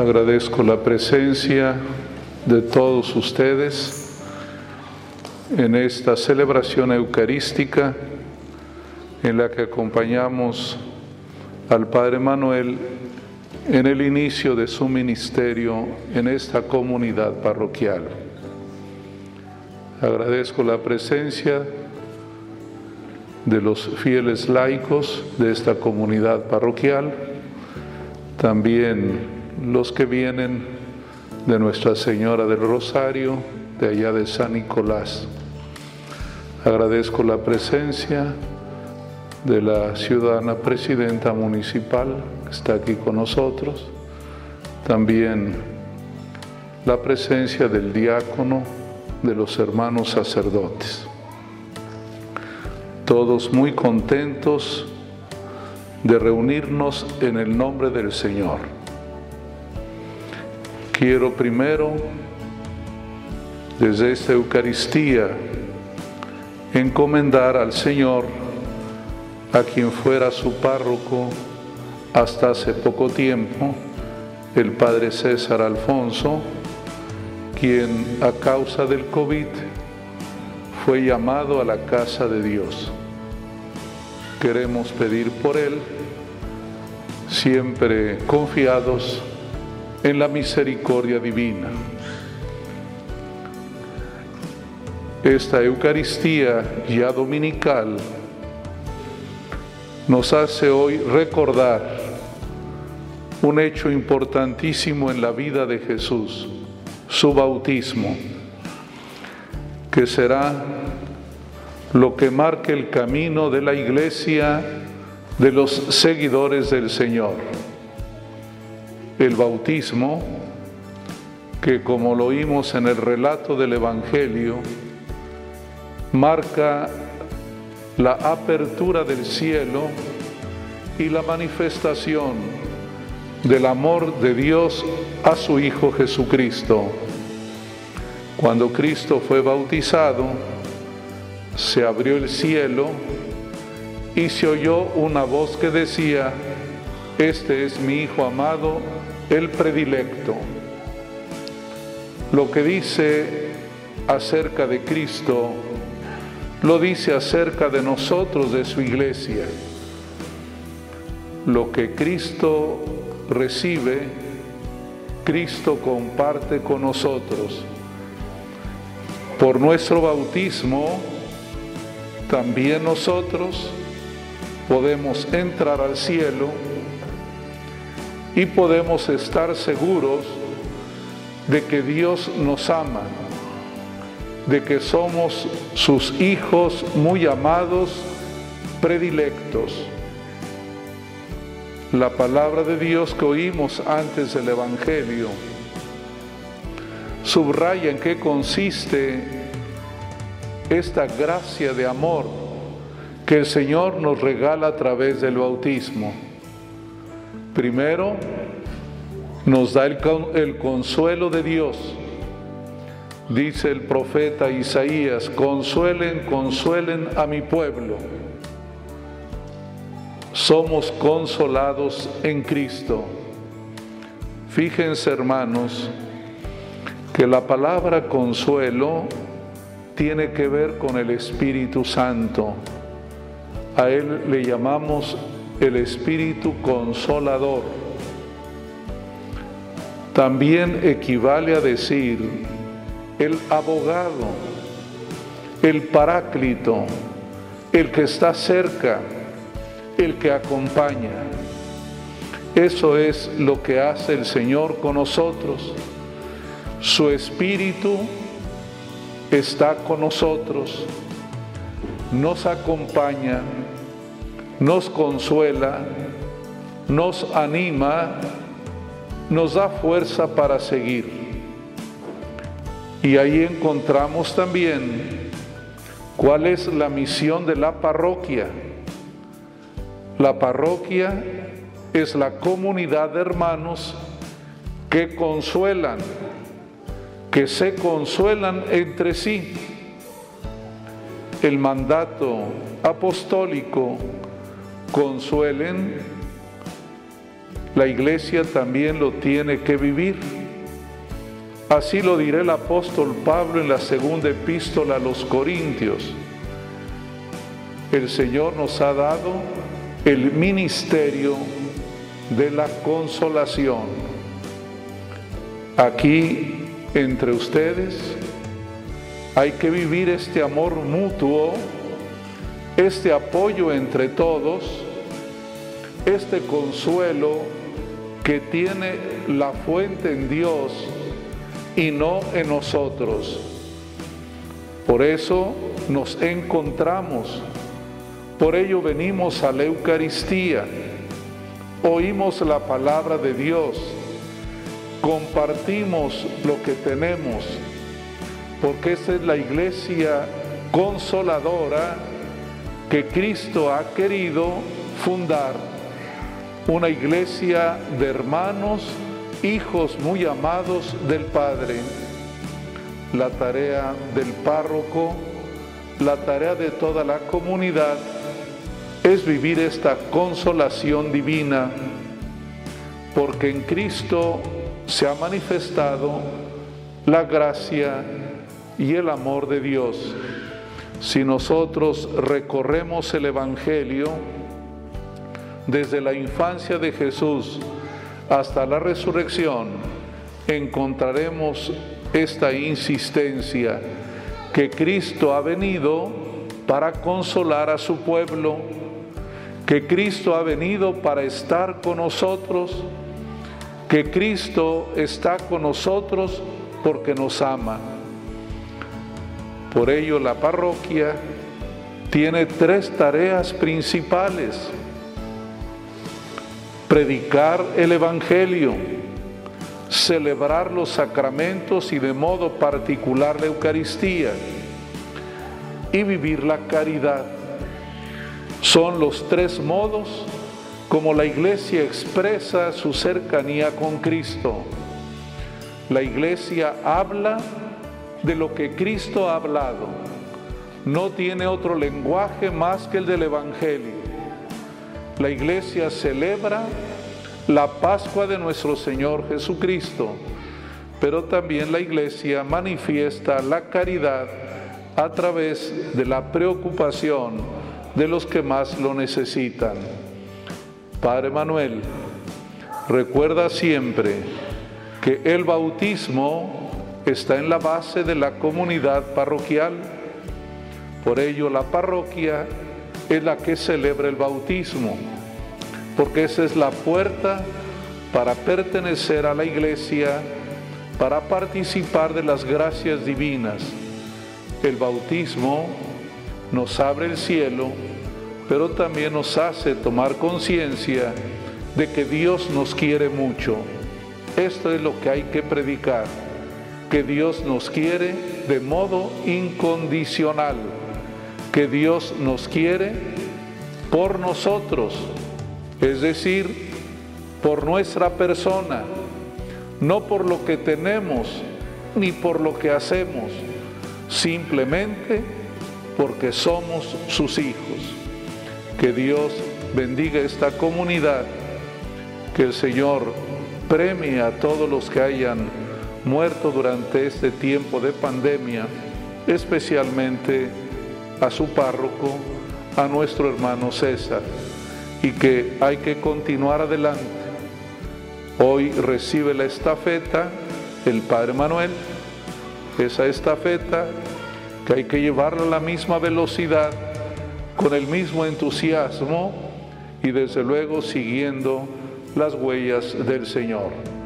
Agradezco la presencia de todos ustedes en esta celebración eucarística en la que acompañamos al Padre Manuel en el inicio de su ministerio en esta comunidad parroquial. Agradezco la presencia de los fieles laicos de esta comunidad parroquial, también los que vienen de Nuestra Señora del Rosario, de allá de San Nicolás. Agradezco la presencia de la ciudadana presidenta municipal que está aquí con nosotros, también la presencia del diácono, de los hermanos sacerdotes. Todos muy contentos de reunirnos en el nombre del Señor. Quiero primero, desde esta Eucaristía, encomendar al Señor a quien fuera su párroco hasta hace poco tiempo, el padre César Alfonso, quien a causa del COVID fue llamado a la casa de Dios. Queremos pedir por él, siempre confiados en la misericordia divina. Esta Eucaristía ya dominical nos hace hoy recordar un hecho importantísimo en la vida de Jesús, su bautismo, que será lo que marque el camino de la iglesia de los seguidores del Señor. El bautismo, que como lo oímos en el relato del Evangelio, marca la apertura del cielo y la manifestación del amor de Dios a su Hijo Jesucristo. Cuando Cristo fue bautizado, se abrió el cielo y se oyó una voz que decía, este es mi Hijo amado, el predilecto. Lo que dice acerca de Cristo lo dice acerca de nosotros, de su iglesia. Lo que Cristo recibe, Cristo comparte con nosotros. Por nuestro bautismo, también nosotros podemos entrar al cielo y podemos estar seguros de que Dios nos ama de que somos sus hijos muy amados, predilectos. La palabra de Dios que oímos antes del Evangelio subraya en qué consiste esta gracia de amor que el Señor nos regala a través del bautismo. Primero, nos da el, el consuelo de Dios Dice el profeta Isaías, consuelen, consuelen a mi pueblo. Somos consolados en Cristo. Fíjense hermanos que la palabra consuelo tiene que ver con el Espíritu Santo. A Él le llamamos el Espíritu Consolador. También equivale a decir el abogado, el paráclito, el que está cerca, el que acompaña. Eso es lo que hace el Señor con nosotros. Su Espíritu está con nosotros, nos acompaña, nos consuela, nos anima, nos da fuerza para seguir. Y ahí encontramos también cuál es la misión de la parroquia. La parroquia es la comunidad de hermanos que consuelan, que se consuelan entre sí. El mandato apostólico, consuelen la iglesia también lo tiene que vivir. Así lo dirá el apóstol Pablo en la segunda epístola a los Corintios. El Señor nos ha dado el ministerio de la consolación. Aquí, entre ustedes, hay que vivir este amor mutuo, este apoyo entre todos, este consuelo que tiene la fuente en Dios y no en nosotros. Por eso nos encontramos, por ello venimos a la Eucaristía, oímos la palabra de Dios, compartimos lo que tenemos, porque esta es la iglesia consoladora que Cristo ha querido fundar, una iglesia de hermanos, hijos muy amados del Padre. La tarea del párroco, la tarea de toda la comunidad es vivir esta consolación divina, porque en Cristo se ha manifestado la gracia y el amor de Dios. Si nosotros recorremos el Evangelio desde la infancia de Jesús hasta la resurrección, encontraremos esta insistencia que Cristo ha venido para consolar a su pueblo, que Cristo ha venido para estar con nosotros, que Cristo está con nosotros porque nos ama. Por ello la parroquia tiene tres tareas principales. Predicar el Evangelio, celebrar los sacramentos y de modo particular la Eucaristía y vivir la caridad. Son los tres modos como la iglesia expresa su cercanía con Cristo. La iglesia habla de lo que Cristo ha hablado. No tiene otro lenguaje más que el del Evangelio. La iglesia celebra la Pascua de nuestro Señor Jesucristo, pero también la iglesia manifiesta la caridad a través de la preocupación de los que más lo necesitan. Padre Manuel, recuerda siempre que el bautismo está en la base de la comunidad parroquial. Por ello la parroquia es la que celebra el bautismo, porque esa es la puerta para pertenecer a la iglesia, para participar de las gracias divinas. El bautismo nos abre el cielo, pero también nos hace tomar conciencia de que Dios nos quiere mucho. Esto es lo que hay que predicar que Dios nos quiere de modo incondicional, que Dios nos quiere por nosotros, es decir, por nuestra persona, no por lo que tenemos ni por lo que hacemos, simplemente porque somos sus hijos. Que Dios bendiga esta comunidad, que el Señor premie a todos los que hayan muerto durante este tiempo de pandemia, especialmente a su párroco, a nuestro hermano César, y que hay que continuar adelante. Hoy recibe la estafeta el Padre Manuel, esa estafeta que hay que llevarla a la misma velocidad, con el mismo entusiasmo y desde luego siguiendo las huellas del Señor.